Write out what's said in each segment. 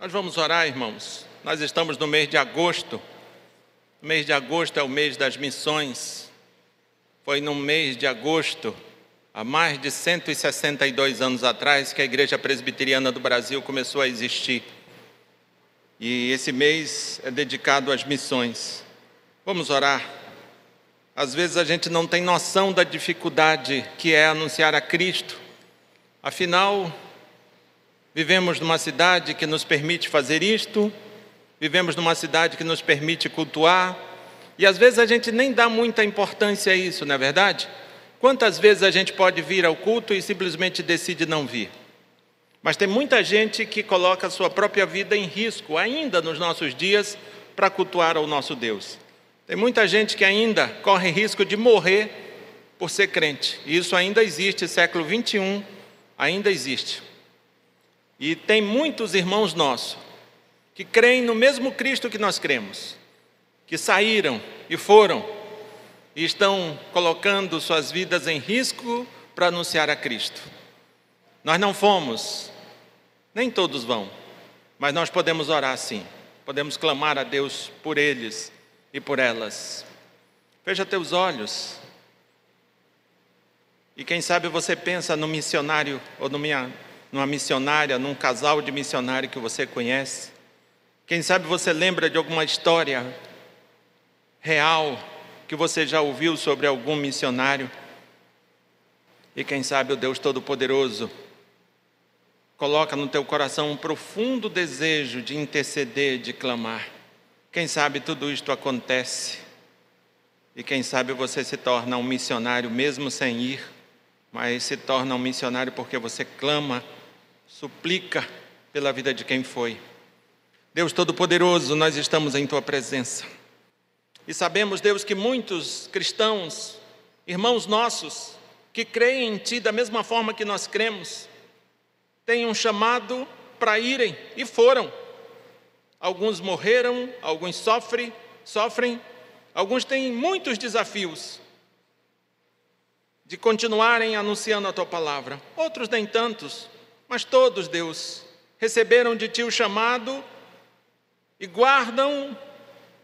Nós vamos orar, irmãos. Nós estamos no mês de agosto. O mês de agosto é o mês das missões. Foi no mês de agosto, há mais de 162 anos atrás, que a Igreja Presbiteriana do Brasil começou a existir. E esse mês é dedicado às missões. Vamos orar. Às vezes a gente não tem noção da dificuldade que é anunciar a Cristo. Afinal, vivemos numa cidade que nos permite fazer isto, vivemos numa cidade que nos permite cultuar, e às vezes a gente nem dá muita importância a isso, não é verdade? Quantas vezes a gente pode vir ao culto e simplesmente decide não vir? Mas tem muita gente que coloca a sua própria vida em risco, ainda nos nossos dias, para cultuar ao nosso Deus. Tem muita gente que ainda corre risco de morrer por ser crente. E isso ainda existe, século 21 ainda existe. E tem muitos irmãos nossos que creem no mesmo Cristo que nós cremos, que saíram e foram e estão colocando suas vidas em risco para anunciar a Cristo. Nós não fomos, nem todos vão, mas nós podemos orar sim, podemos clamar a Deus por eles e por elas. Fecha teus olhos. E quem sabe você pensa no missionário ou numa missionária, num casal de missionário que você conhece. Quem sabe você lembra de alguma história real que você já ouviu sobre algum missionário. E quem sabe o Deus Todo-Poderoso coloca no teu coração um profundo desejo de interceder, de clamar. Quem sabe tudo isto acontece. E quem sabe você se torna um missionário mesmo sem ir, mas se torna um missionário porque você clama, suplica pela vida de quem foi. Deus Todo-Poderoso, nós estamos em tua presença. E sabemos, Deus, que muitos cristãos, irmãos nossos, que creem em Ti da mesma forma que nós cremos, têm um chamado para irem e foram. Alguns morreram, alguns sofrem, sofrem, alguns têm muitos desafios de continuarem anunciando a Tua palavra. Outros nem tantos, mas todos, Deus, receberam de Ti o chamado e guardam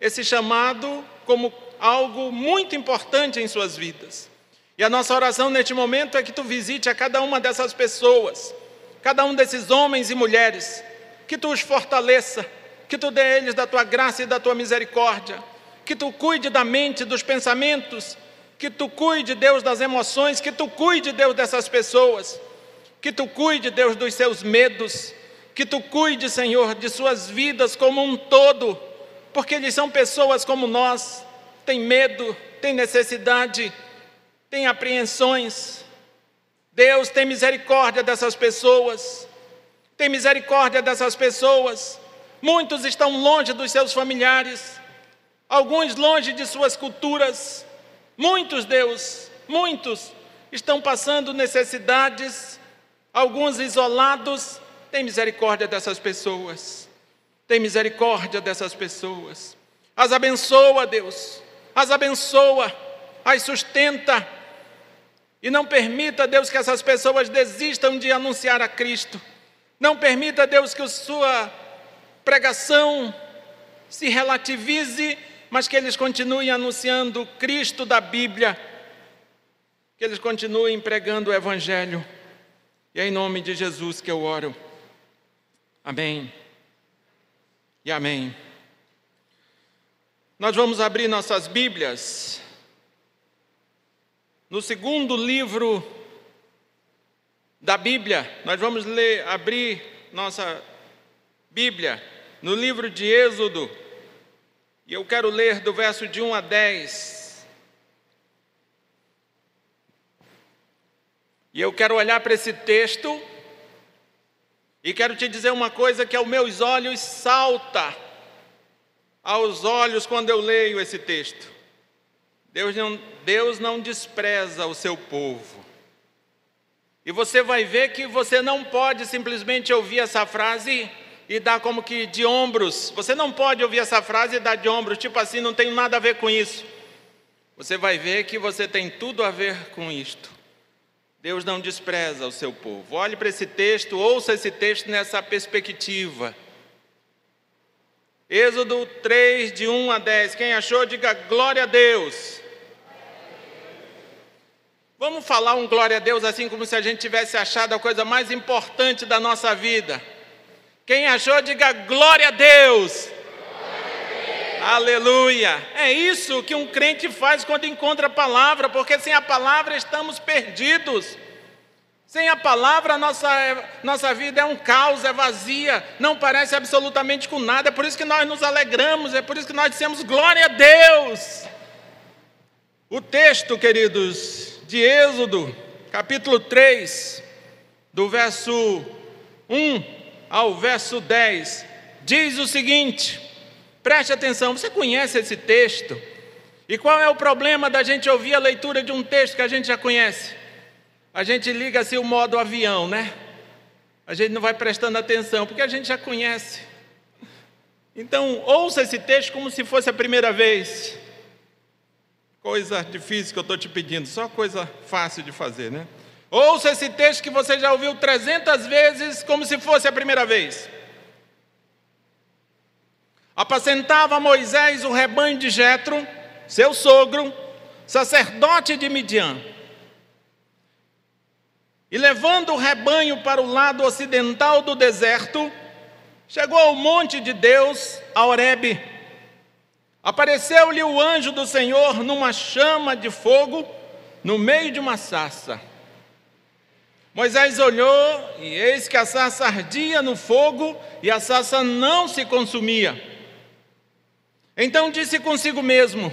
esse chamado como algo muito importante em suas vidas. E a nossa oração neste momento é que tu visite a cada uma dessas pessoas, cada um desses homens e mulheres, que tu os fortaleça, que tu dê a eles da tua graça e da tua misericórdia, que tu cuide da mente, dos pensamentos, que tu cuide, Deus, das emoções, que tu cuide, Deus, dessas pessoas, que tu cuide, Deus, dos seus medos, que tu cuide, Senhor, de suas vidas como um todo porque eles são pessoas como nós, têm medo, têm necessidade, têm apreensões. Deus tem misericórdia dessas pessoas, tem misericórdia dessas pessoas. Muitos estão longe dos seus familiares, alguns longe de suas culturas. Muitos, Deus, muitos estão passando necessidades, alguns isolados. Tem misericórdia dessas pessoas. Tem misericórdia dessas pessoas. As abençoa, Deus. As abençoa, as sustenta. E não permita, Deus, que essas pessoas desistam de anunciar a Cristo. Não permita, Deus, que a sua pregação se relativize, mas que eles continuem anunciando o Cristo da Bíblia. Que eles continuem pregando o Evangelho. E é em nome de Jesus que eu oro. Amém e amém. Nós vamos abrir nossas Bíblias no segundo livro da Bíblia. Nós vamos ler, abrir nossa Bíblia no livro de Êxodo. E eu quero ler do verso de 1 a 10. E eu quero olhar para esse texto e quero te dizer uma coisa que aos meus olhos salta aos olhos quando eu leio esse texto. Deus não, Deus não despreza o seu povo. E você vai ver que você não pode simplesmente ouvir essa frase e dar como que de ombros. Você não pode ouvir essa frase e dar de ombros, tipo assim, não tem nada a ver com isso. Você vai ver que você tem tudo a ver com isto. Deus não despreza o seu povo. Olhe para esse texto, ouça esse texto nessa perspectiva. Êxodo 3, de 1 a 10. Quem achou, diga glória a Deus. Vamos falar um glória a Deus assim como se a gente tivesse achado a coisa mais importante da nossa vida. Quem achou, diga glória a Deus. Aleluia! É isso que um crente faz quando encontra a palavra, porque sem a palavra estamos perdidos. Sem a palavra, nossa, nossa vida é um caos, é vazia, não parece absolutamente com nada. É por isso que nós nos alegramos, é por isso que nós dizemos glória a Deus. O texto, queridos, de Êxodo, capítulo 3, do verso 1 ao verso 10, diz o seguinte: preste atenção, você conhece esse texto? E qual é o problema da gente ouvir a leitura de um texto que a gente já conhece? a gente liga assim o modo avião, né? A gente não vai prestando atenção, porque a gente já conhece. Então, ouça esse texto como se fosse a primeira vez. Coisa difícil que eu estou te pedindo, só coisa fácil de fazer, né? Ouça esse texto que você já ouviu 300 vezes, como se fosse a primeira vez. Apacentava Moisés o rebanho de Jetro, seu sogro, sacerdote de Midian. E levando o rebanho para o lado ocidental do deserto, chegou ao monte de Deus, a Horebe. Apareceu-lhe o anjo do Senhor numa chama de fogo, no meio de uma sarça. Moisés olhou e eis que a sarça ardia no fogo e a sarça não se consumia. Então disse consigo mesmo: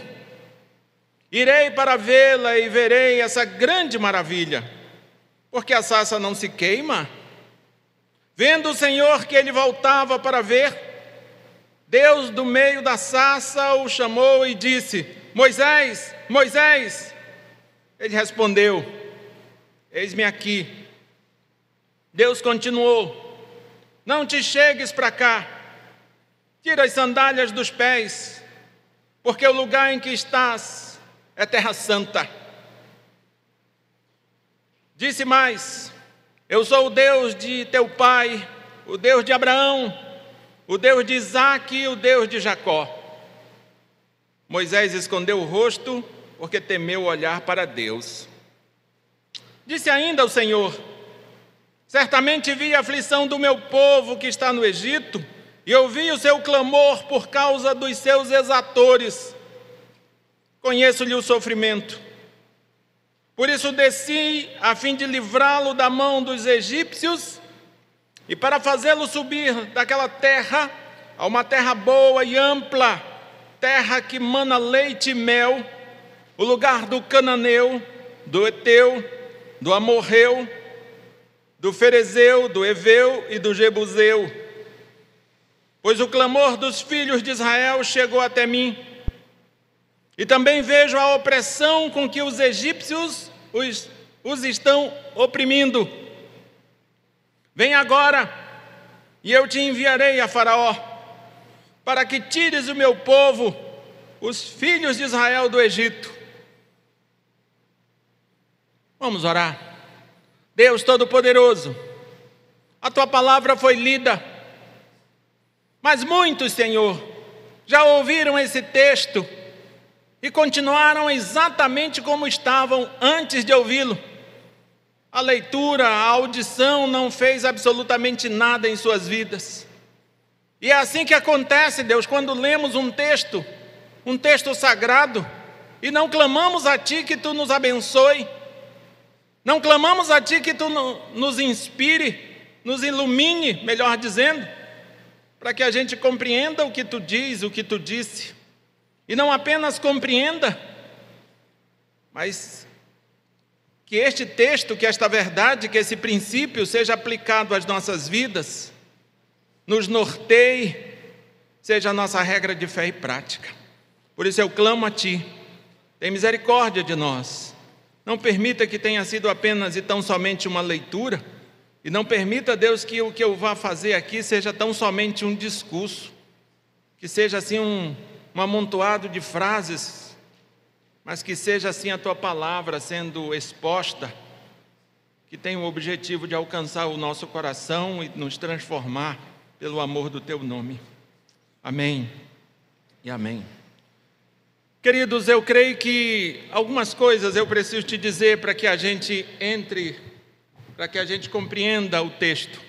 Irei para vê-la e verei essa grande maravilha porque a sarça não se queima. Vendo o Senhor que ele voltava para ver, Deus do meio da sarça o chamou e disse: Moisés, Moisés. Ele respondeu: Eis-me aqui. Deus continuou: Não te chegues para cá, tira as sandálias dos pés, porque o lugar em que estás é terra santa. Disse mais: Eu sou o Deus de teu pai, o Deus de Abraão, o Deus de Isaac e o Deus de Jacó. Moisés escondeu o rosto porque temeu olhar para Deus. Disse ainda o Senhor: Certamente vi a aflição do meu povo que está no Egito, e ouvi o seu clamor por causa dos seus exatores. Conheço-lhe o sofrimento por isso desci a fim de livrá-lo da mão dos egípcios e para fazê-lo subir daquela terra a uma terra boa e ampla, terra que mana leite e mel, o lugar do cananeu, do eteu, do amorreu, do ferezeu, do eveu e do jebuseu. Pois o clamor dos filhos de Israel chegou até mim e também vejo a opressão com que os egípcios os, os estão oprimindo. Vem agora, e eu te enviarei a Faraó, para que tires o meu povo, os filhos de Israel, do Egito. Vamos orar. Deus Todo-Poderoso, a tua palavra foi lida, mas muitos, Senhor, já ouviram esse texto e continuaram exatamente como estavam antes de ouvi-lo. A leitura, a audição não fez absolutamente nada em suas vidas. E é assim que acontece, Deus, quando lemos um texto, um texto sagrado, e não clamamos a Ti que Tu nos abençoe, não clamamos a Ti que Tu nos inspire, nos ilumine, melhor dizendo, para que a gente compreenda o que Tu diz, o que Tu disse. E não apenas compreenda, mas que este texto, que esta verdade, que esse princípio seja aplicado às nossas vidas, nos norteie, seja a nossa regra de fé e prática. Por isso eu clamo a Ti, tem misericórdia de nós. Não permita que tenha sido apenas e tão somente uma leitura, e não permita, Deus, que o que eu vá fazer aqui seja tão somente um discurso, que seja assim um, um amontoado de frases, mas que seja assim a tua palavra sendo exposta, que tenha o objetivo de alcançar o nosso coração e nos transformar pelo amor do teu nome. Amém e amém. Queridos, eu creio que algumas coisas eu preciso te dizer para que a gente entre, para que a gente compreenda o texto.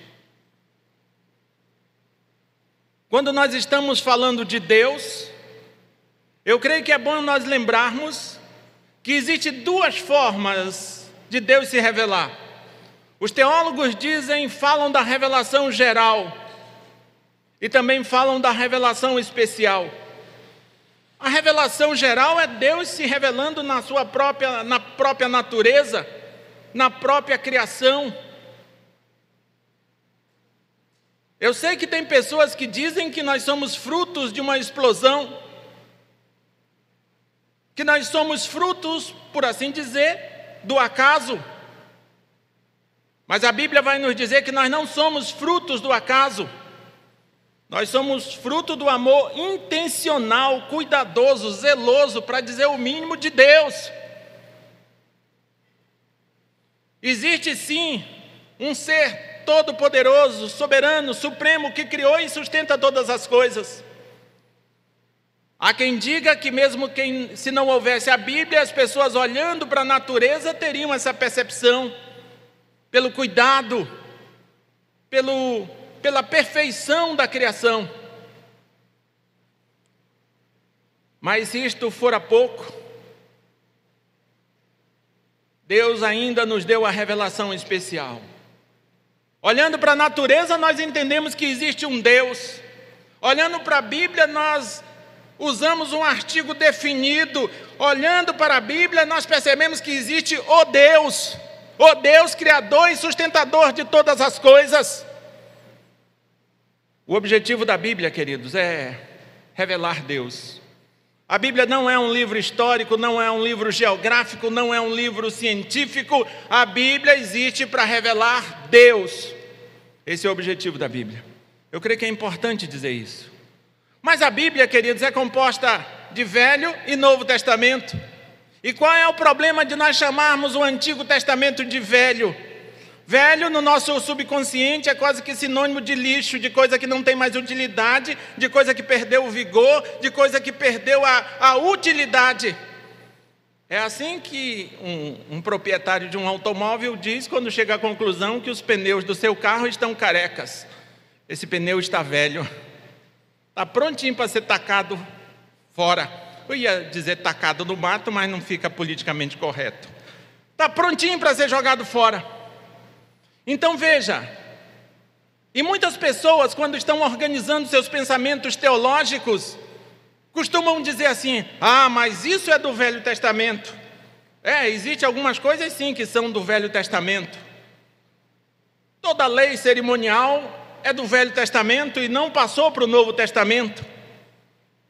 Quando nós estamos falando de Deus, eu creio que é bom nós lembrarmos que existe duas formas de Deus se revelar. Os teólogos dizem, falam da revelação geral e também falam da revelação especial. A revelação geral é Deus se revelando na sua própria, na própria natureza, na própria criação. Eu sei que tem pessoas que dizem que nós somos frutos de uma explosão, que nós somos frutos, por assim dizer, do acaso. Mas a Bíblia vai nos dizer que nós não somos frutos do acaso. Nós somos fruto do amor intencional, cuidadoso, zeloso, para dizer o mínimo de Deus. Existe sim um ser todo-poderoso, soberano, supremo, que criou e sustenta todas as coisas. Há quem diga que, mesmo quem, se não houvesse a Bíblia, as pessoas olhando para a natureza teriam essa percepção, pelo cuidado, pelo pela perfeição da criação. Mas isto fora pouco, Deus ainda nos deu a revelação especial. Olhando para a natureza, nós entendemos que existe um Deus. Olhando para a Bíblia, nós usamos um artigo definido. Olhando para a Bíblia, nós percebemos que existe o Deus, o Deus criador e sustentador de todas as coisas. O objetivo da Bíblia, queridos, é revelar Deus. A Bíblia não é um livro histórico, não é um livro geográfico, não é um livro científico. A Bíblia existe para revelar Deus. Esse é o objetivo da Bíblia. Eu creio que é importante dizer isso. Mas a Bíblia, queridos, é composta de Velho e Novo Testamento. E qual é o problema de nós chamarmos o Antigo Testamento de Velho? Velho no nosso subconsciente é quase que sinônimo de lixo, de coisa que não tem mais utilidade, de coisa que perdeu o vigor, de coisa que perdeu a, a utilidade. É assim que um, um, proprietário de um automóvel diz quando chega à conclusão que os pneus do seu carro estão carecas. Esse pneu está velho, está prontinho para ser tacado fora. Eu ia dizer tacado no mato, mas não fica politicamente correto. Está prontinho para ser jogado fora. Então veja, e muitas pessoas, quando estão organizando seus pensamentos teológicos, costumam dizer assim: ah, mas isso é do Velho Testamento. É, existe algumas coisas sim que são do Velho Testamento. Toda lei cerimonial é do Velho Testamento e não passou para o Novo Testamento.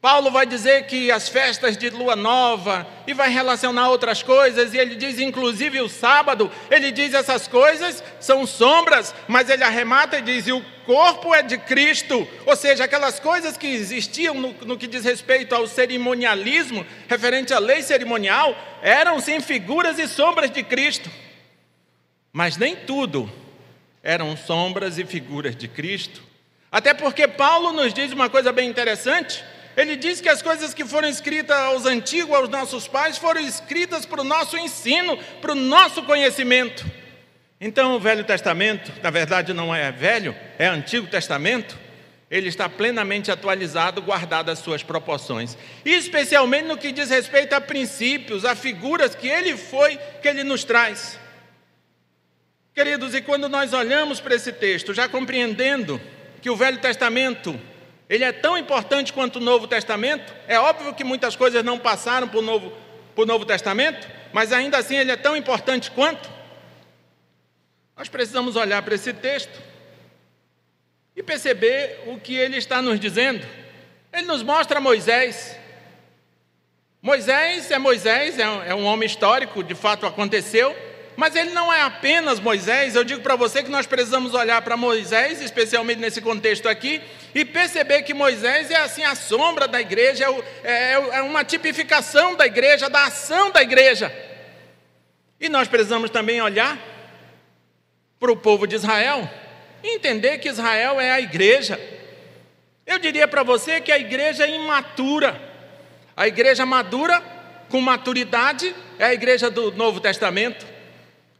Paulo vai dizer que as festas de lua nova e vai relacionar outras coisas, e ele diz, inclusive o sábado, ele diz essas coisas são sombras, mas ele arremata e diz: e o corpo é de Cristo, ou seja, aquelas coisas que existiam no, no que diz respeito ao cerimonialismo, referente à lei cerimonial, eram sim figuras e sombras de Cristo, mas nem tudo eram sombras e figuras de Cristo, até porque Paulo nos diz uma coisa bem interessante. Ele diz que as coisas que foram escritas aos antigos, aos nossos pais, foram escritas para o nosso ensino, para o nosso conhecimento. Então, o Velho Testamento, na verdade, não é velho, é Antigo Testamento. Ele está plenamente atualizado, guardado as suas proporções, especialmente no que diz respeito a princípios, a figuras que ele foi, que ele nos traz. Queridos, e quando nós olhamos para esse texto, já compreendendo que o Velho Testamento ele é tão importante quanto o Novo Testamento. É óbvio que muitas coisas não passaram para o Novo, para o Novo Testamento, mas ainda assim ele é tão importante quanto. Nós precisamos olhar para esse texto e perceber o que ele está nos dizendo. Ele nos mostra Moisés. Moisés é Moisés, é um homem histórico, de fato aconteceu. Mas ele não é apenas Moisés, eu digo para você que nós precisamos olhar para Moisés, especialmente nesse contexto aqui, e perceber que Moisés é assim a sombra da igreja, é, é, é uma tipificação da igreja, da ação da igreja. E nós precisamos também olhar para o povo de Israel e entender que Israel é a igreja. Eu diria para você que a igreja é imatura. A igreja madura, com maturidade, é a igreja do Novo Testamento.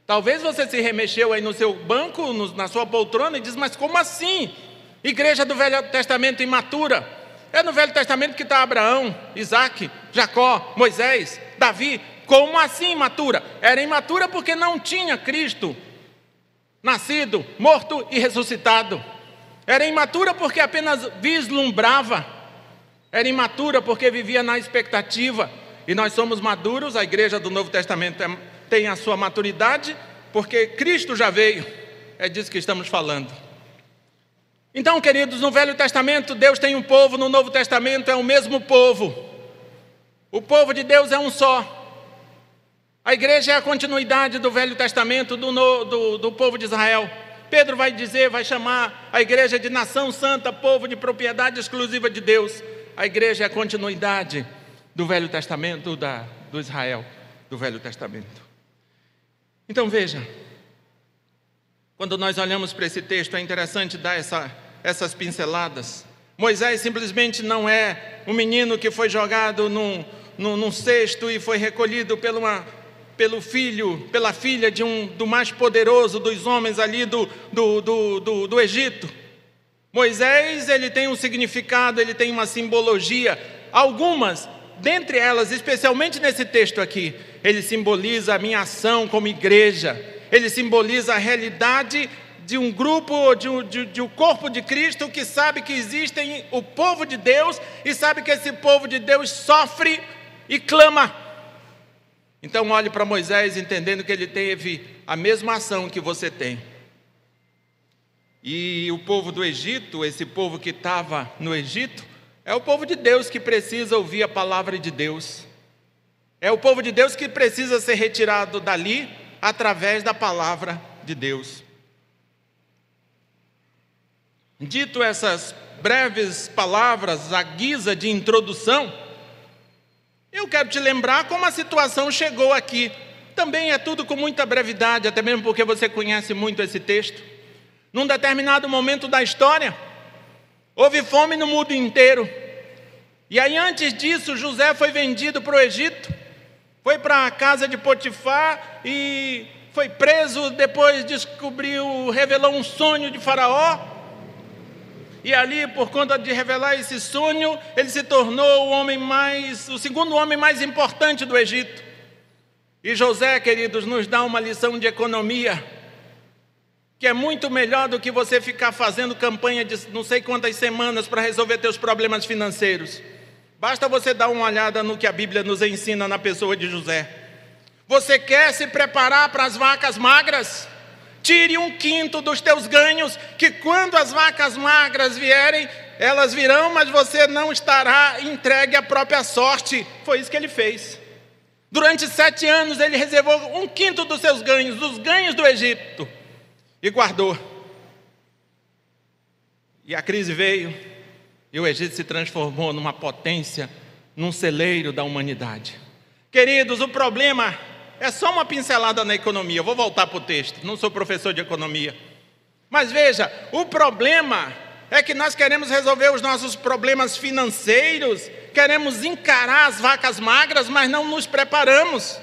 Talvez você se remexeu aí no seu banco, no, na sua poltrona e diz: Mas como assim? Igreja do Velho Testamento imatura. É no Velho Testamento que está Abraão, Isaac, Jacó, Moisés, Davi. Como assim imatura? Era imatura porque não tinha Cristo nascido, morto e ressuscitado. Era imatura porque apenas vislumbrava. Era imatura porque vivia na expectativa. E nós somos maduros, a igreja do Novo Testamento é, tem a sua maturidade, porque Cristo já veio. É disso que estamos falando. Então, queridos, no Velho Testamento Deus tem um povo, no Novo Testamento é o mesmo povo. O povo de Deus é um só. A igreja é a continuidade do Velho Testamento, do, do, do povo de Israel. Pedro vai dizer, vai chamar a igreja de nação santa, povo de propriedade exclusiva de Deus. A igreja é a continuidade do Velho Testamento, da, do Israel, do Velho Testamento. Então veja, quando nós olhamos para esse texto, é interessante dar essa, essas pinceladas. Moisés simplesmente não é um menino que foi jogado num, num, num cesto e foi recolhido pela pelo filho, pela filha de um, do mais poderoso dos homens ali do, do, do, do, do Egito. Moisés, ele tem um significado, ele tem uma simbologia. Algumas, dentre elas, especialmente nesse texto aqui, ele simboliza a minha ação como igreja. Ele simboliza a realidade de um grupo, de um, de, de um corpo de Cristo que sabe que existe o povo de Deus e sabe que esse povo de Deus sofre e clama então olhe para Moisés entendendo que ele teve a mesma ação que você tem. E o povo do Egito, esse povo que estava no Egito, é o povo de Deus que precisa ouvir a palavra de Deus. É o povo de Deus que precisa ser retirado dali através da palavra de Deus. Dito essas breves palavras, à guisa de introdução, eu quero te lembrar como a situação chegou aqui. Também é tudo com muita brevidade, até mesmo porque você conhece muito esse texto. Num determinado momento da história, houve fome no mundo inteiro. E aí, antes disso, José foi vendido para o Egito, foi para a casa de Potifar e foi preso. Depois descobriu, revelou um sonho de Faraó e ali, por conta de revelar esse sonho, ele se tornou o homem mais, o segundo homem mais importante do Egito. E José, queridos, nos dá uma lição de economia, que é muito melhor do que você ficar fazendo campanha de não sei quantas semanas para resolver teus problemas financeiros. Basta você dar uma olhada no que a Bíblia nos ensina na pessoa de José. Você quer se preparar para as vacas magras? Tire um quinto dos teus ganhos, que quando as vacas magras vierem, elas virão, mas você não estará entregue à própria sorte. Foi isso que ele fez. Durante sete anos, ele reservou um quinto dos seus ganhos, dos ganhos do Egito, e guardou. E a crise veio, e o Egito se transformou numa potência, num celeiro da humanidade. Queridos, o problema é só uma pincelada na economia. Eu vou voltar para o texto. Não sou professor de economia. Mas veja, o problema é que nós queremos resolver os nossos problemas financeiros, queremos encarar as vacas magras, mas não nos preparamos.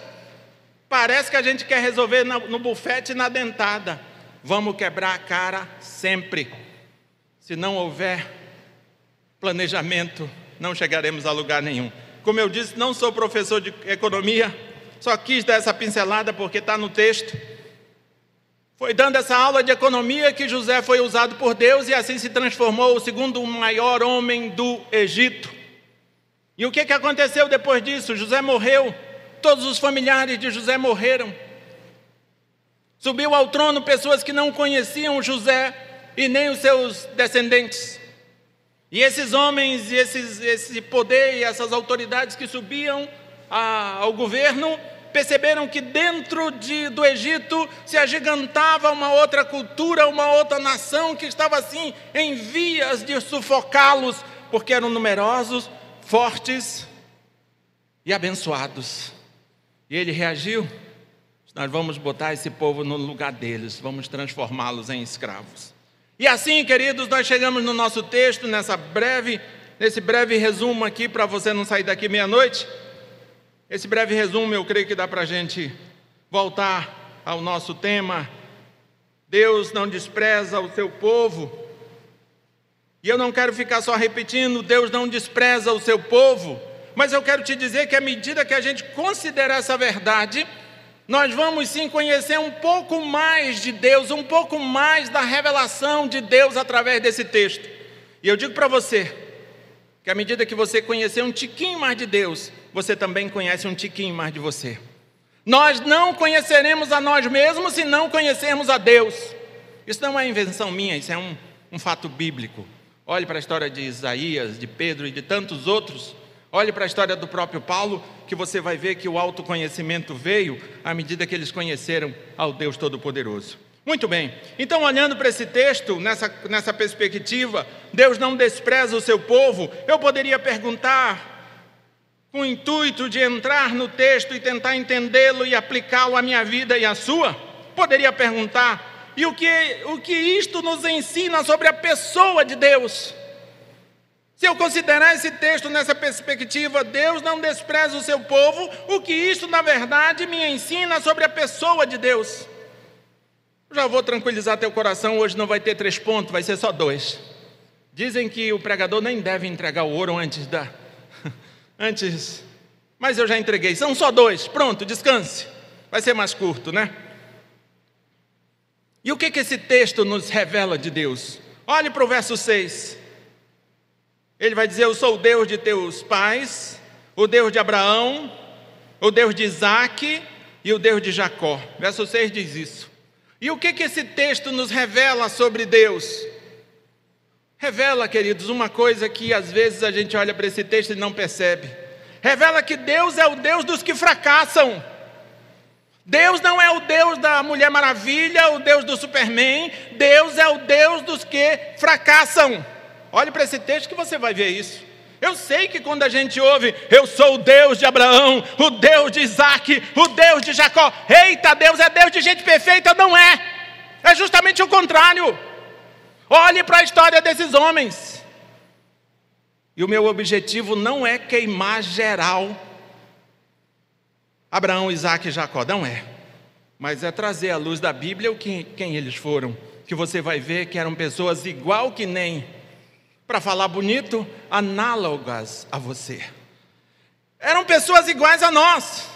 Parece que a gente quer resolver no bufete e na dentada. Vamos quebrar a cara sempre. Se não houver planejamento, não chegaremos a lugar nenhum. Como eu disse, não sou professor de economia, só quis dar essa pincelada porque está no texto. Foi dando essa aula de economia que José foi usado por Deus e assim se transformou o segundo maior homem do Egito. E o que, que aconteceu depois disso? José morreu, todos os familiares de José morreram. Subiu ao trono pessoas que não conheciam José e nem os seus descendentes. E esses homens, e esses, esse poder e essas autoridades que subiam a, ao governo perceberam que dentro de, do Egito se agigantava uma outra cultura, uma outra nação que estava assim em vias de sufocá-los, porque eram numerosos, fortes e abençoados. E ele reagiu: nós vamos botar esse povo no lugar deles, vamos transformá-los em escravos. E assim, queridos, nós chegamos no nosso texto, nessa breve, nesse breve resumo aqui, para você não sair daqui meia-noite. Esse breve resumo eu creio que dá para a gente voltar ao nosso tema. Deus não despreza o seu povo. E eu não quero ficar só repetindo, Deus não despreza o seu povo, mas eu quero te dizer que à medida que a gente considerar essa verdade, nós vamos sim conhecer um pouco mais de Deus, um pouco mais da revelação de Deus através desse texto. E eu digo para você, que à medida que você conhecer um tiquinho mais de Deus, você também conhece um tiquinho mais de você. Nós não conheceremos a nós mesmos se não conhecermos a Deus. Isso não é invenção minha, isso é um, um fato bíblico. Olhe para a história de Isaías, de Pedro e de tantos outros. Olhe para a história do próprio Paulo, que você vai ver que o autoconhecimento veio à medida que eles conheceram ao Deus Todo-Poderoso. Muito bem, então olhando para esse texto, nessa, nessa perspectiva, Deus não despreza o seu povo, eu poderia perguntar, com o intuito de entrar no texto e tentar entendê-lo e aplicá-lo à minha vida e à sua? Poderia perguntar, e o que, o que isto nos ensina sobre a pessoa de Deus? Se eu considerar esse texto nessa perspectiva, Deus não despreza o seu povo, o que isso na verdade me ensina sobre a pessoa de Deus. Já vou tranquilizar teu coração, hoje não vai ter três pontos, vai ser só dois. Dizem que o pregador nem deve entregar o ouro antes da. Antes. Mas eu já entreguei, são só dois, pronto, descanse. Vai ser mais curto, né? E o que, que esse texto nos revela de Deus? Olhe para o verso 6. Ele vai dizer: Eu sou o Deus de teus pais, o Deus de Abraão, o Deus de Isaac e o Deus de Jacó. Verso 6 diz isso. E o que, que esse texto nos revela sobre Deus? Revela, queridos, uma coisa que às vezes a gente olha para esse texto e não percebe. Revela que Deus é o Deus dos que fracassam. Deus não é o Deus da Mulher Maravilha, o Deus do Superman. Deus é o Deus dos que fracassam. Olhe para esse texto que você vai ver isso. Eu sei que quando a gente ouve, eu sou o Deus de Abraão, o Deus de Isaac, o Deus de Jacó. Eita, Deus é Deus de gente perfeita? Não é. É justamente o contrário. Olhe para a história desses homens. E o meu objetivo não é queimar geral Abraão, Isaac e Jacó, não é. Mas é trazer à luz da Bíblia o que, quem eles foram. Que você vai ver que eram pessoas igual que nem para falar bonito, análogas a você. Eram pessoas iguais a nós.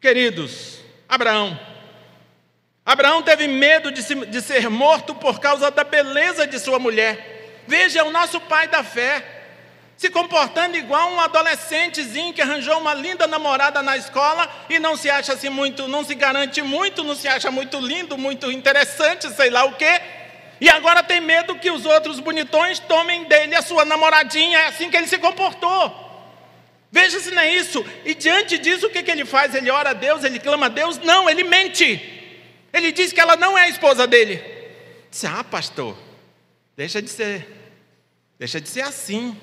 Queridos, Abraão. Abraão teve medo de, se, de ser morto por causa da beleza de sua mulher. Veja, o nosso pai da fé se comportando igual um adolescentezinho que arranjou uma linda namorada na escola e não se acha assim muito, não se garante muito, não se acha muito lindo, muito interessante, sei lá o quê. E agora tem medo que os outros bonitões tomem dele a sua namoradinha, é assim que ele se comportou. Veja se não é isso. E diante disso, o que, que ele faz? Ele ora a Deus, ele clama a Deus? Não, ele mente. Ele diz que ela não é a esposa dele. Diz, ah, pastor, deixa de ser, deixa de ser assim.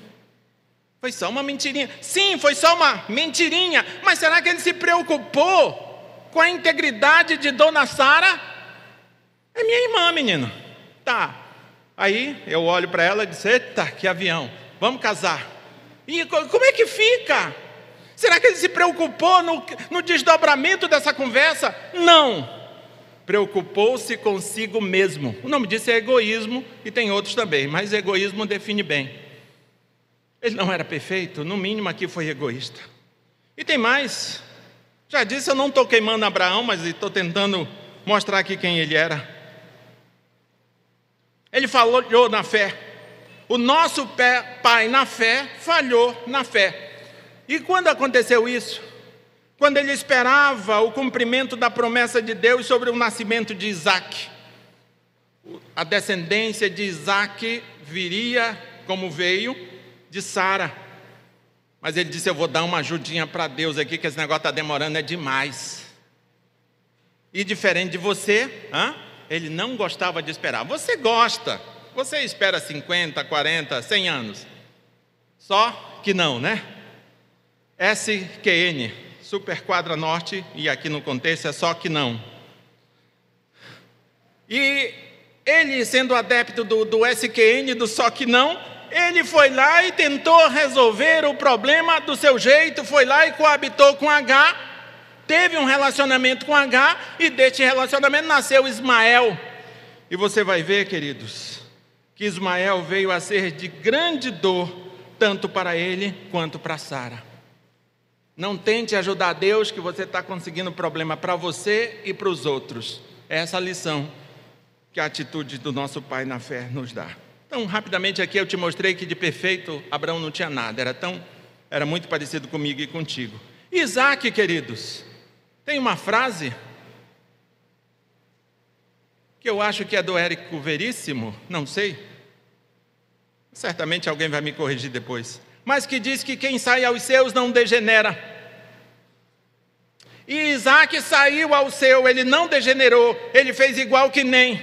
Foi só uma mentirinha. Sim, foi só uma mentirinha. Mas será que ele se preocupou com a integridade de Dona Sara? É minha irmã, menino. Tá. Aí eu olho para ela e disse: Eita, que avião, vamos casar. E como é que fica? Será que ele se preocupou no, no desdobramento dessa conversa? Não. Preocupou-se consigo mesmo. O nome disso é egoísmo e tem outros também, mas egoísmo define bem. Ele não era perfeito, no mínimo aqui foi egoísta. E tem mais. Já disse, eu não estou queimando Abraão, mas estou tentando mostrar aqui quem ele era. Ele falhou na fé. O nosso pai na fé falhou na fé. E quando aconteceu isso? Quando ele esperava o cumprimento da promessa de Deus sobre o nascimento de Isaac. A descendência de Isaac viria, como veio, de Sara. Mas ele disse: Eu vou dar uma ajudinha para Deus aqui, que esse negócio está demorando é demais. E diferente de você, hã? ele não gostava de esperar. Você gosta, você espera 50, 40, 100 anos. Só que não, né? SQN, Super Quadra Norte, e aqui no contexto é só que não. E Ele, sendo adepto do, do SQN, do só que não, ele foi lá e tentou resolver o problema do seu jeito, foi lá e coabitou com H, teve um relacionamento com H, e deste relacionamento nasceu Ismael. E você vai ver, queridos, que Ismael veio a ser de grande dor, tanto para ele quanto para Sara. Não tente ajudar Deus, que você está conseguindo problema para você e para os outros. É essa a lição que a atitude do nosso Pai na fé nos dá. Então, rapidamente aqui eu te mostrei que de perfeito Abraão não tinha nada, era tão era muito parecido comigo e contigo. Isaac, queridos, tem uma frase que eu acho que é do Érico Veríssimo, não sei. Certamente alguém vai me corrigir depois. Mas que diz que quem sai aos seus não degenera. E Isaac saiu ao seu, ele não degenerou, ele fez igual que nem.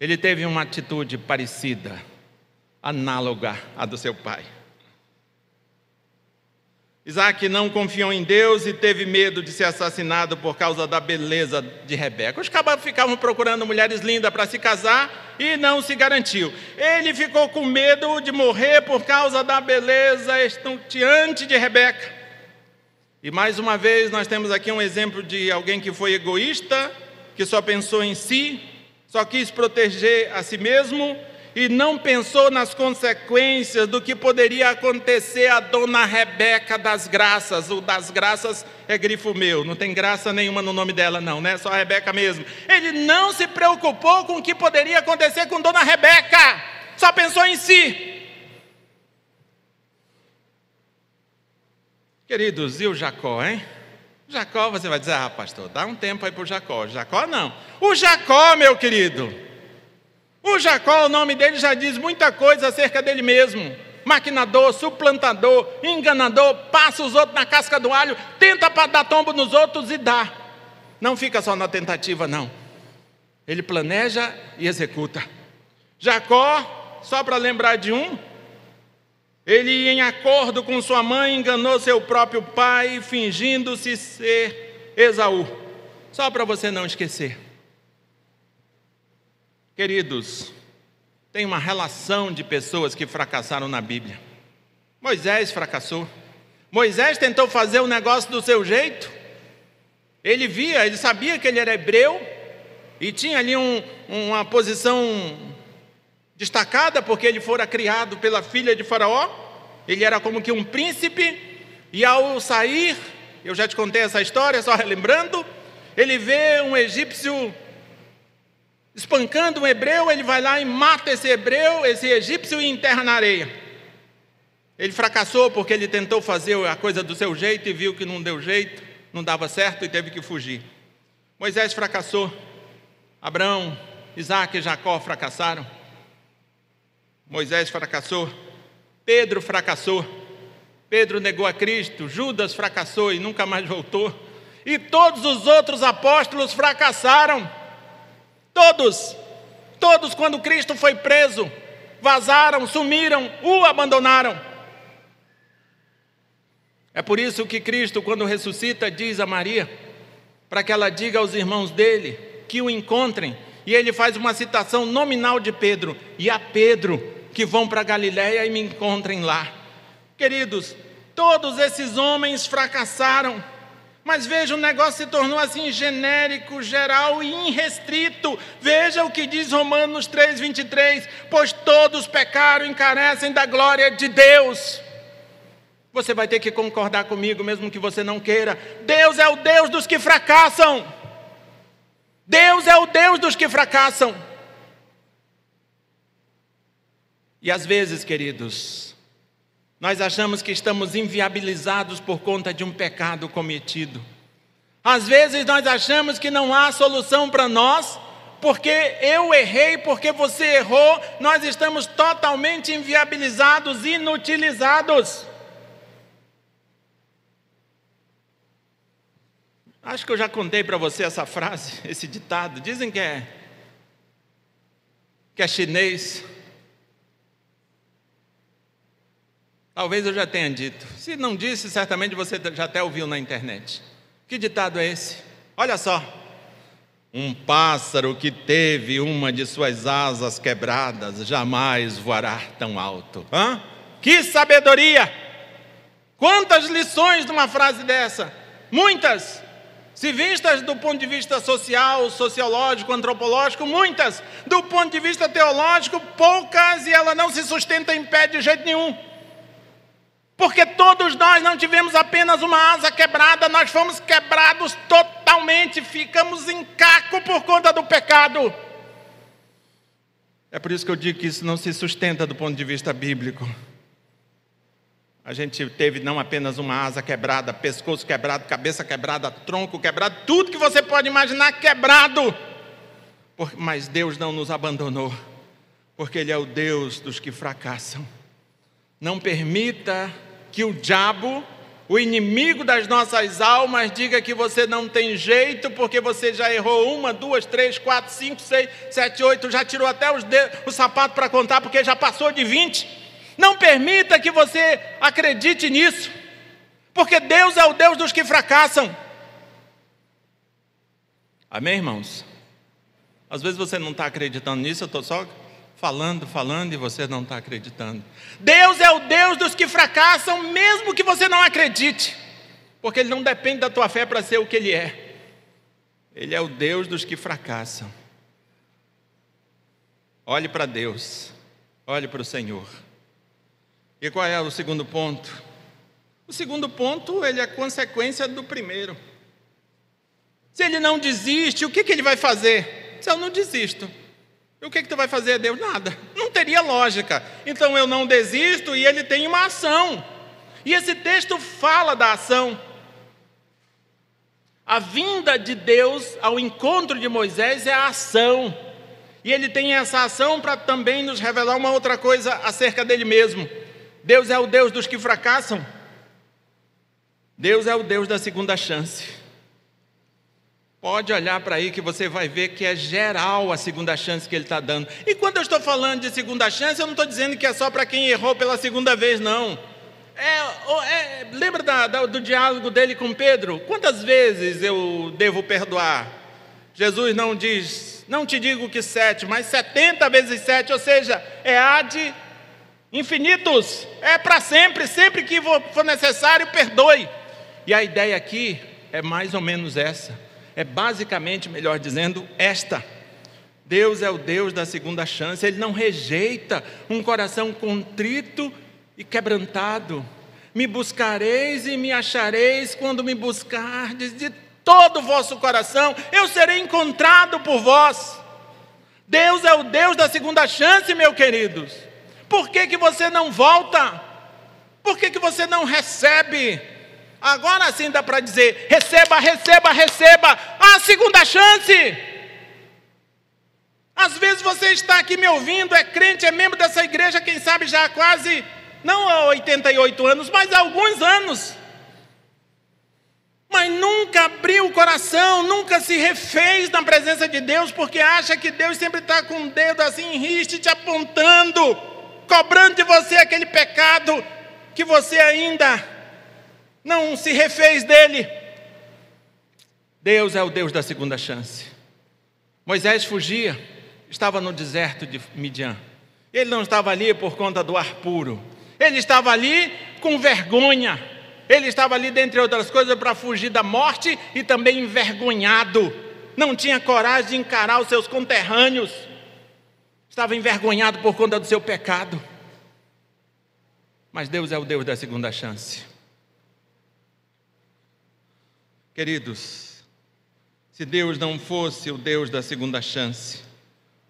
Ele teve uma atitude parecida, análoga à do seu pai. Isaac não confiou em Deus e teve medo de ser assassinado por causa da beleza de Rebeca. Os cabas ficavam procurando mulheres lindas para se casar e não se garantiu. Ele ficou com medo de morrer por causa da beleza estonteante de Rebeca. E mais uma vez nós temos aqui um exemplo de alguém que foi egoísta, que só pensou em si, só quis proteger a si mesmo e não pensou nas consequências do que poderia acontecer a dona Rebeca das Graças. O das Graças é grifo meu, não tem graça nenhuma no nome dela, não, né? Só a Rebeca mesmo. Ele não se preocupou com o que poderia acontecer com dona Rebeca, só pensou em si. Queridos, e o Jacó, hein? Jacó, você vai dizer, ah, pastor, dá um tempo aí para o Jacó. Jacó não. O Jacó, meu querido. O Jacó, o nome dele já diz muita coisa acerca dele mesmo. Maquinador, suplantador, enganador, passa os outros na casca do alho, tenta para dar tombo nos outros e dá. Não fica só na tentativa, não. Ele planeja e executa. Jacó, só para lembrar de um, ele, em acordo com sua mãe, enganou seu próprio pai, fingindo-se ser Esaú. Só para você não esquecer. Queridos, tem uma relação de pessoas que fracassaram na Bíblia. Moisés fracassou. Moisés tentou fazer o negócio do seu jeito. Ele via, ele sabia que ele era hebreu e tinha ali um, uma posição destacada porque ele fora criado pela filha de Faraó. Ele era como que um príncipe, e ao sair, eu já te contei essa história, só relembrando, ele vê um egípcio espancando um hebreu, ele vai lá e mata esse hebreu, esse egípcio e enterra na areia. Ele fracassou porque ele tentou fazer a coisa do seu jeito e viu que não deu jeito, não dava certo e teve que fugir. Moisés fracassou. Abraão, Isaac e Jacó fracassaram. Moisés fracassou, Pedro fracassou, Pedro negou a Cristo, Judas fracassou e nunca mais voltou, e todos os outros apóstolos fracassaram. Todos, todos, quando Cristo foi preso, vazaram, sumiram, o abandonaram. É por isso que Cristo, quando ressuscita, diz a Maria, para que ela diga aos irmãos dele que o encontrem, e ele faz uma citação nominal de Pedro, e a Pedro que vão para Galiléia e me encontrem lá. Queridos, todos esses homens fracassaram. Mas veja, o negócio se tornou assim genérico, geral e irrestrito. Veja o que diz Romanos 3:23, pois todos pecaram e encarecem da glória de Deus. Você vai ter que concordar comigo, mesmo que você não queira. Deus é o Deus dos que fracassam. Deus é o Deus dos que fracassam. E às vezes, queridos, nós achamos que estamos inviabilizados por conta de um pecado cometido. Às vezes nós achamos que não há solução para nós, porque eu errei, porque você errou, nós estamos totalmente inviabilizados, inutilizados. Acho que eu já contei para você essa frase, esse ditado. Dizem que é que é chinês, Talvez eu já tenha dito. Se não disse, certamente você já até ouviu na internet. Que ditado é esse? Olha só. Um pássaro que teve uma de suas asas quebradas jamais voará tão alto. Hã? Que sabedoria! Quantas lições numa frase dessa? Muitas! Se vistas do ponto de vista social, sociológico, antropológico, muitas. Do ponto de vista teológico, poucas e ela não se sustenta em pé de jeito nenhum. Porque todos nós não tivemos apenas uma asa quebrada, nós fomos quebrados totalmente, ficamos em caco por conta do pecado. É por isso que eu digo que isso não se sustenta do ponto de vista bíblico. A gente teve não apenas uma asa quebrada, pescoço quebrado, cabeça quebrada, tronco quebrado, tudo que você pode imaginar quebrado. Mas Deus não nos abandonou, porque Ele é o Deus dos que fracassam. Não permita que o diabo, o inimigo das nossas almas, diga que você não tem jeito, porque você já errou uma, duas, três, quatro, cinco, seis, sete, oito, já tirou até os dedos, o sapato para contar, porque já passou de vinte. Não permita que você acredite nisso, porque Deus é o Deus dos que fracassam. Amém, irmãos? Às vezes você não está acreditando nisso, eu estou só falando, falando e você não está acreditando. Deus é o Deus dos que fracassam, mesmo que você não acredite, porque Ele não depende da tua fé para ser o que Ele é. Ele é o Deus dos que fracassam. Olhe para Deus, olhe para o Senhor. E qual é o segundo ponto? O segundo ponto, ele é consequência do primeiro. Se ele não desiste, o que, que ele vai fazer? Se eu não desisto. E o que, que tu vai fazer, Deus? Nada. Não teria lógica. Então eu não desisto e ele tem uma ação. E esse texto fala da ação. A vinda de Deus ao encontro de Moisés é a ação. E ele tem essa ação para também nos revelar uma outra coisa acerca dele mesmo. Deus é o Deus dos que fracassam. Deus é o Deus da segunda chance. Pode olhar para aí que você vai ver que é geral a segunda chance que Ele está dando. E quando eu estou falando de segunda chance, eu não estou dizendo que é só para quem errou pela segunda vez, não. É, é, lembra da, da, do diálogo dele com Pedro? Quantas vezes eu devo perdoar? Jesus não diz, não te digo que sete, mas setenta vezes sete, ou seja, é a de infinitos, é para sempre, sempre que for necessário, perdoe. E a ideia aqui é mais ou menos essa, é basicamente, melhor dizendo, esta. Deus é o Deus da segunda chance, Ele não rejeita um coração contrito e quebrantado. Me buscareis e me achareis quando me buscardes de todo o vosso coração, eu serei encontrado por vós. Deus é o Deus da segunda chance, meus queridos. Por que, que você não volta? Por que, que você não recebe? Agora sim dá para dizer: receba, receba, receba a segunda chance. Às vezes você está aqui me ouvindo, é crente, é membro dessa igreja, quem sabe já há quase, não há 88 anos, mas há alguns anos. Mas nunca abriu o coração, nunca se refez na presença de Deus, porque acha que Deus sempre está com o dedo assim riste, te apontando cobrando de você aquele pecado que você ainda não se refez dele. Deus é o Deus da segunda chance. Moisés fugia, estava no deserto de Midian. Ele não estava ali por conta do ar puro. Ele estava ali com vergonha. Ele estava ali, dentre outras coisas, para fugir da morte e também envergonhado. Não tinha coragem de encarar os seus conterrâneos estava envergonhado por conta do seu pecado. Mas Deus é o Deus da segunda chance. Queridos, se Deus não fosse o Deus da segunda chance,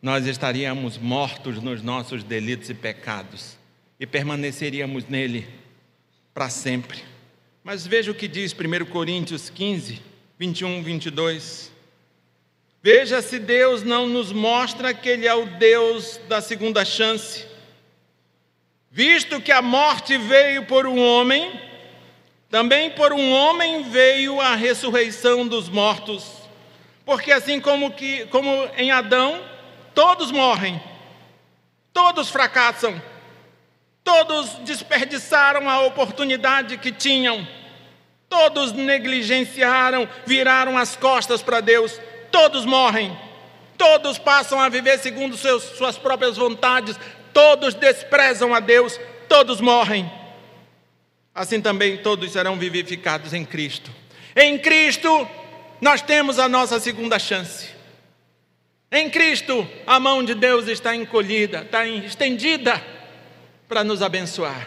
nós estaríamos mortos nos nossos delitos e pecados e permaneceríamos nele para sempre. Mas veja o que diz 1 Coríntios 15, 21, 22. Veja se Deus não nos mostra que Ele é o Deus da segunda chance. Visto que a morte veio por um homem, também por um homem veio a ressurreição dos mortos. Porque assim como, que, como em Adão, todos morrem, todos fracassam, todos desperdiçaram a oportunidade que tinham, todos negligenciaram, viraram as costas para Deus. Todos morrem, todos passam a viver segundo seus, suas próprias vontades, todos desprezam a Deus, todos morrem. Assim também todos serão vivificados em Cristo. Em Cristo, nós temos a nossa segunda chance. Em Cristo, a mão de Deus está encolhida, está estendida para nos abençoar.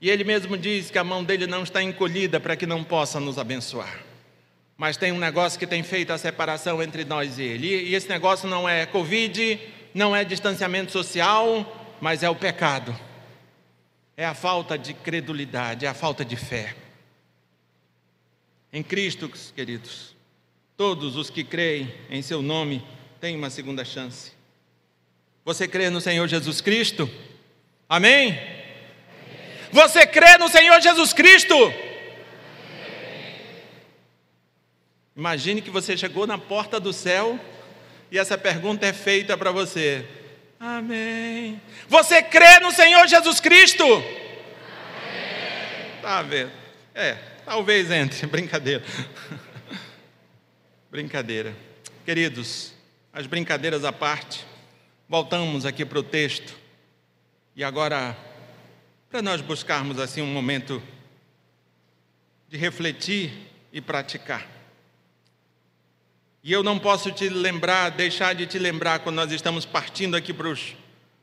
E Ele mesmo diz que a mão dele não está encolhida para que não possa nos abençoar. Mas tem um negócio que tem feito a separação entre nós e Ele. E esse negócio não é Covid, não é distanciamento social, mas é o pecado. É a falta de credulidade, é a falta de fé. Em Cristo, queridos, todos os que creem em Seu nome têm uma segunda chance. Você crê no Senhor Jesus Cristo? Amém? Você crê no Senhor Jesus Cristo? Imagine que você chegou na porta do céu e essa pergunta é feita para você. Amém. Você crê no Senhor Jesus Cristo? Amém. Tá vendo? É, talvez entre, brincadeira. brincadeira. Queridos, as brincadeiras à parte, voltamos aqui para o texto. E agora, para nós buscarmos assim um momento de refletir e praticar. E eu não posso te lembrar, deixar de te lembrar, quando nós estamos partindo aqui para os,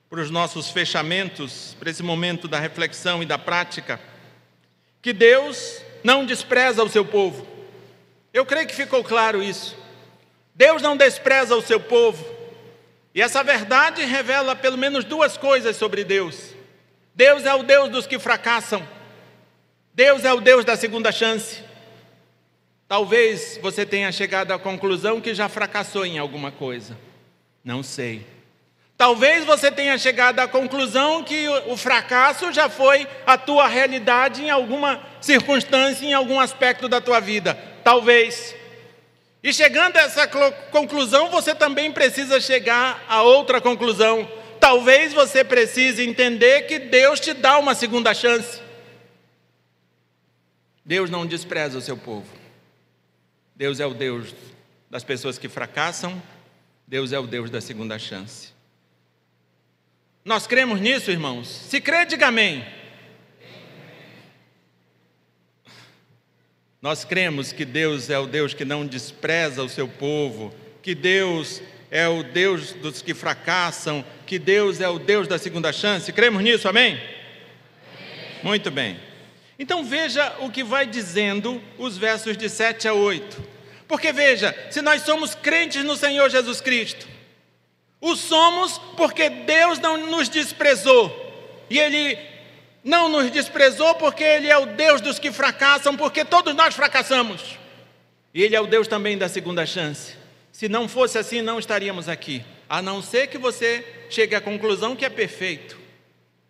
para os nossos fechamentos, para esse momento da reflexão e da prática, que Deus não despreza o seu povo. Eu creio que ficou claro isso. Deus não despreza o seu povo. E essa verdade revela pelo menos duas coisas sobre Deus. Deus é o Deus dos que fracassam. Deus é o Deus da segunda chance. Talvez você tenha chegado à conclusão que já fracassou em alguma coisa. Não sei. Talvez você tenha chegado à conclusão que o fracasso já foi a tua realidade em alguma circunstância, em algum aspecto da tua vida. Talvez. E chegando a essa conclusão, você também precisa chegar a outra conclusão. Talvez você precise entender que Deus te dá uma segunda chance. Deus não despreza o seu povo. Deus é o Deus das pessoas que fracassam, Deus é o Deus da segunda chance. Nós cremos nisso, irmãos? Se crê, diga amém. Nós cremos que Deus é o Deus que não despreza o seu povo, que Deus é o Deus dos que fracassam, que Deus é o Deus da segunda chance. Cremos nisso, amém? amém? Muito bem. Então veja o que vai dizendo os versos de 7 a 8. Porque veja, se nós somos crentes no Senhor Jesus Cristo, o somos porque Deus não nos desprezou. E Ele não nos desprezou porque Ele é o Deus dos que fracassam, porque todos nós fracassamos. E Ele é o Deus também da segunda chance. Se não fosse assim, não estaríamos aqui. A não ser que você chegue à conclusão que é perfeito.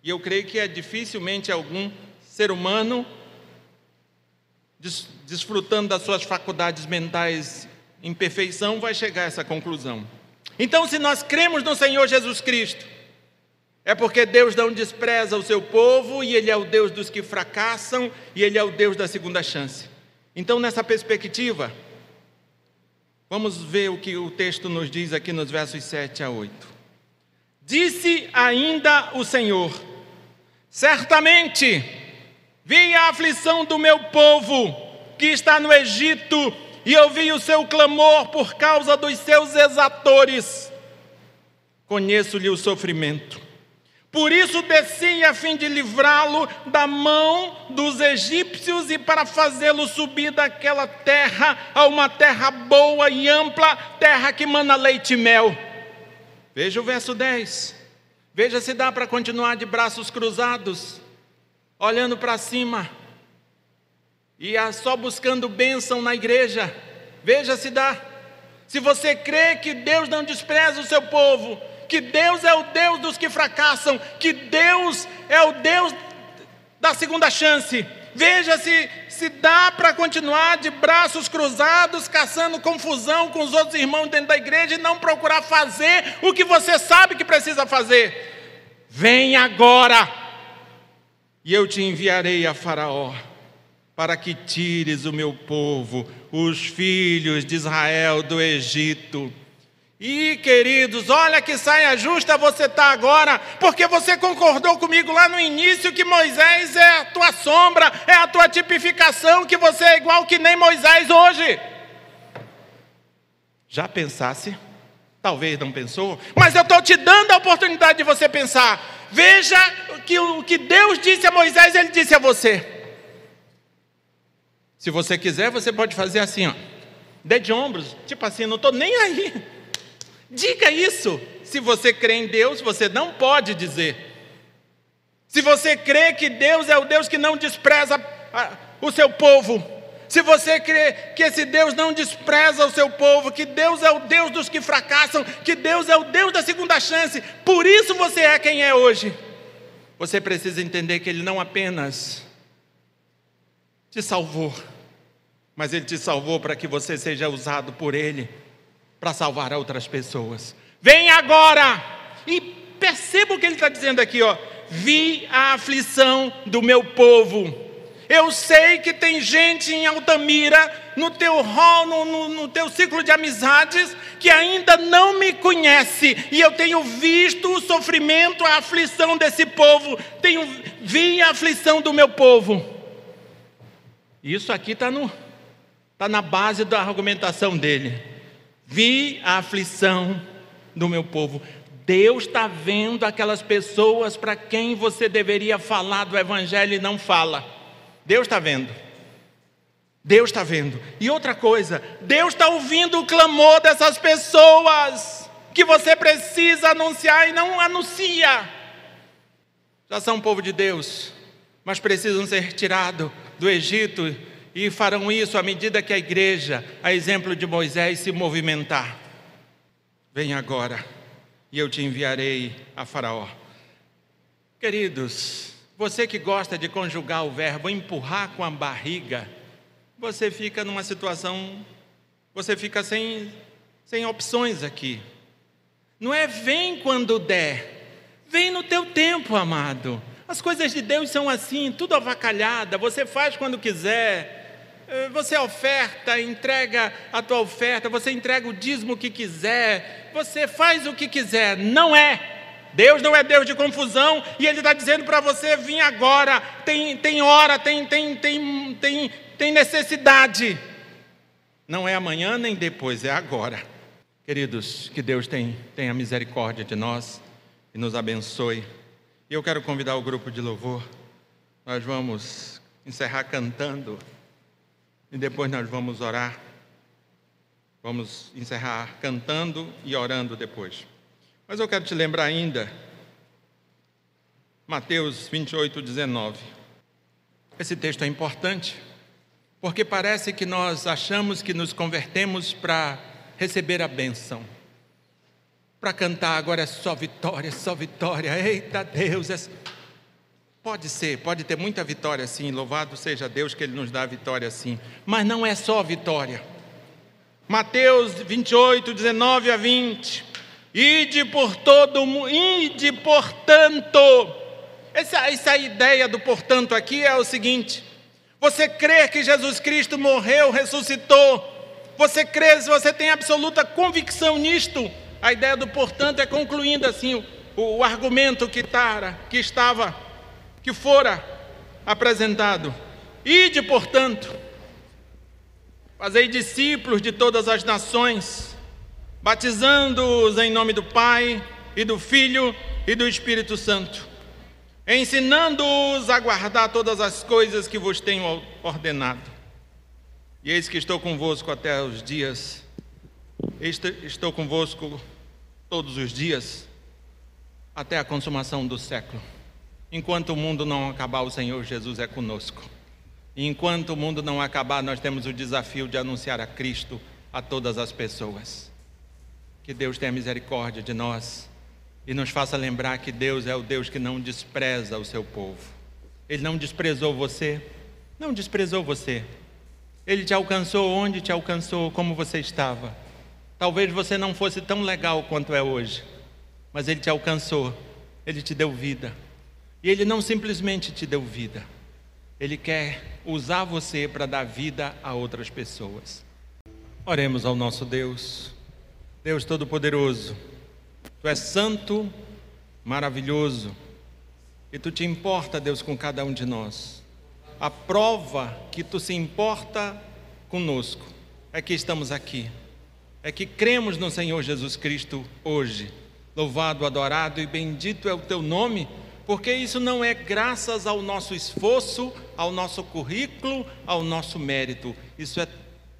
E eu creio que é dificilmente algum ser humano, desfrutando das suas faculdades mentais em perfeição, vai chegar a essa conclusão. Então, se nós cremos no Senhor Jesus Cristo, é porque Deus não despreza o seu povo e Ele é o Deus dos que fracassam e Ele é o Deus da segunda chance. Então, nessa perspectiva, vamos ver o que o texto nos diz aqui nos versos 7 a 8. Disse ainda o Senhor: Certamente, Vi a aflição do meu povo que está no Egito e ouvi o seu clamor por causa dos seus exatores. Conheço-lhe o sofrimento. Por isso desci a fim de livrá-lo da mão dos egípcios e para fazê-lo subir daquela terra a uma terra boa e ampla, terra que mana leite e mel. Veja o verso 10. Veja se dá para continuar de braços cruzados olhando para cima e só buscando bênção na igreja. Veja se dá. Se você crê que Deus não despreza o seu povo, que Deus é o Deus dos que fracassam, que Deus é o Deus da segunda chance, veja se, se dá para continuar de braços cruzados, caçando confusão com os outros irmãos dentro da igreja e não procurar fazer o que você sabe que precisa fazer. Vem agora! E eu te enviarei a Faraó. para que tires o meu povo, os filhos de Israel do Egito. E queridos, olha que saia justa você está agora, porque você concordou comigo lá no início que Moisés é a tua sombra, é a tua tipificação, que você é igual que nem Moisés hoje. Já pensasse? Talvez não pensou, mas eu estou te dando a oportunidade de você pensar. Veja que o que Deus disse a Moisés, ele disse a você. Se você quiser, você pode fazer assim, ó. Dê de ombros, tipo assim, não estou nem aí. Diga isso. Se você crê em Deus, você não pode dizer. Se você crê que Deus é o Deus que não despreza o seu povo, se você crê que esse Deus não despreza o seu povo, que Deus é o Deus dos que fracassam, que Deus é o Deus da segunda chance, por isso você é quem é hoje. Você precisa entender que Ele não apenas te salvou, mas Ele te salvou para que você seja usado por Ele para salvar outras pessoas. Vem agora! E perceba o que Ele está dizendo aqui, ó. Vi a aflição do meu povo. Eu sei que tem gente em Altamira, no teu hall, no, no, no, teu ciclo de amizades, que ainda não me conhece, e eu tenho visto o sofrimento, a aflição desse povo, tenho vi a aflição do meu povo. Isso aqui está Está na base da argumentação dele. Vi a aflição do meu povo. Deus está vendo aquelas pessoas para quem você deveria falar do Evangelho e não fala. Deus está vendo. Deus está vendo. E outra coisa, Deus está ouvindo o clamor dessas pessoas que você precisa anunciar e não anuncia. Já são povo de Deus, mas precisam ser retirados do Egito e farão isso à medida que a igreja, a exemplo de Moisés, se movimentar. Vem agora, e eu te enviarei a Faraó. Queridos, você que gosta de conjugar o verbo empurrar com a barriga, você fica numa situação, você fica sem, sem opções aqui. Não é vem quando der, vem no teu tempo, amado. As coisas de Deus são assim, tudo avacalhada, você faz quando quiser, eh, você oferta, entrega a tua oferta, você entrega o dízimo que quiser, você faz o que quiser. Não é. Deus não é Deus de confusão e Ele está dizendo para você vir agora. Tem, tem hora, tem, tem, tem, tem, tem necessidade. Não é amanhã nem depois, é agora. Queridos, que Deus tenha misericórdia de nós e nos abençoe. E eu quero convidar o grupo de louvor. Nós vamos encerrar cantando. E depois nós vamos orar. Vamos encerrar cantando e orando depois. Mas eu quero te lembrar ainda, Mateus 28, 19. Esse texto é importante, porque parece que nós achamos que nos convertemos para receber a benção. Para cantar agora é só vitória, só vitória. Eita Deus, é Pode ser, pode ter muita vitória sim, louvado seja Deus que Ele nos dá vitória sim, mas não é só vitória. Mateus 28, 19 a 20. Ide por todo mundo, ide portanto. Essa, essa ideia do portanto aqui é o seguinte: você crê que Jesus Cristo morreu, ressuscitou, você crê, se você tem absoluta convicção nisto, a ideia do portanto é concluindo assim o, o argumento que, tara, que estava que fora apresentado. Ide, portanto, fazei discípulos de todas as nações, batizando-os em nome do Pai e do Filho e do Espírito Santo, ensinando-os a guardar todas as coisas que vos tenho ordenado. E eis que estou convosco até os dias, estou convosco todos os dias, até a consumação do século. Enquanto o mundo não acabar, o Senhor Jesus é conosco. Enquanto o mundo não acabar, nós temos o desafio de anunciar a Cristo a todas as pessoas. Que Deus tenha misericórdia de nós e nos faça lembrar que Deus é o Deus que não despreza o seu povo. Ele não desprezou você, não desprezou você. Ele te alcançou onde te alcançou, como você estava. Talvez você não fosse tão legal quanto é hoje, mas Ele te alcançou, Ele te deu vida. E Ele não simplesmente te deu vida, Ele quer usar você para dar vida a outras pessoas. Oremos ao nosso Deus, Deus Todo-Poderoso. Tu és santo, maravilhoso, e tu te importa, Deus, com cada um de nós. A prova que tu se importa conosco é que estamos aqui, é que cremos no Senhor Jesus Cristo hoje. Louvado, adorado e bendito é o teu nome, porque isso não é graças ao nosso esforço, ao nosso currículo, ao nosso mérito, isso é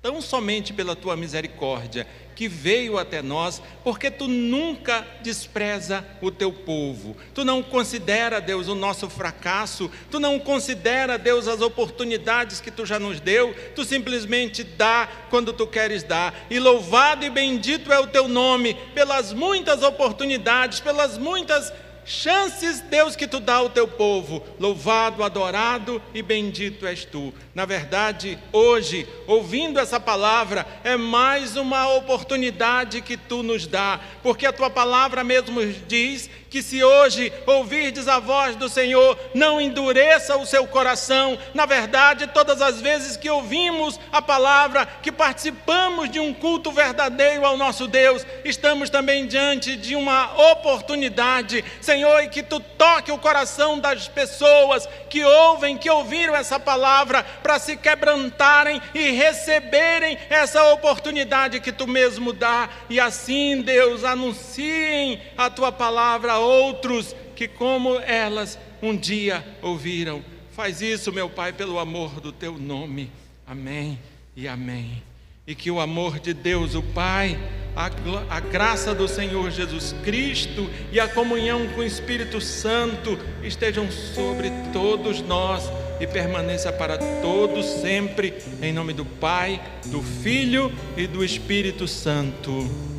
tão somente pela tua misericórdia que veio até nós, porque tu nunca despreza o teu povo. Tu não considera, Deus, o nosso fracasso, tu não considera, Deus, as oportunidades que tu já nos deu, tu simplesmente dá quando tu queres dar. E louvado e bendito é o teu nome pelas muitas oportunidades, pelas muitas chances, Deus, que tu dá ao teu povo. Louvado, adorado e bendito és tu. Na verdade, hoje, ouvindo essa palavra, é mais uma oportunidade que tu nos dá, porque a tua palavra mesmo diz que se hoje ouvirdes a voz do Senhor, não endureça o seu coração. Na verdade, todas as vezes que ouvimos a palavra, que participamos de um culto verdadeiro ao nosso Deus, estamos também diante de uma oportunidade, Senhor, e que tu toque o coração das pessoas que ouvem, que ouviram essa palavra, para se quebrantarem e receberem essa oportunidade que tu mesmo dá, e assim, Deus, anunciem a tua palavra outros que, como elas, um dia ouviram. Faz isso, meu Pai, pelo amor do teu nome. Amém e amém. E que o amor de Deus, o Pai, a, a, graça do Senhor Jesus Cristo e a comunhão com o Espírito Santo estejam sobre todos nós e permaneça para todos sempre, em nome do Pai, do Filho e do Espírito Santo.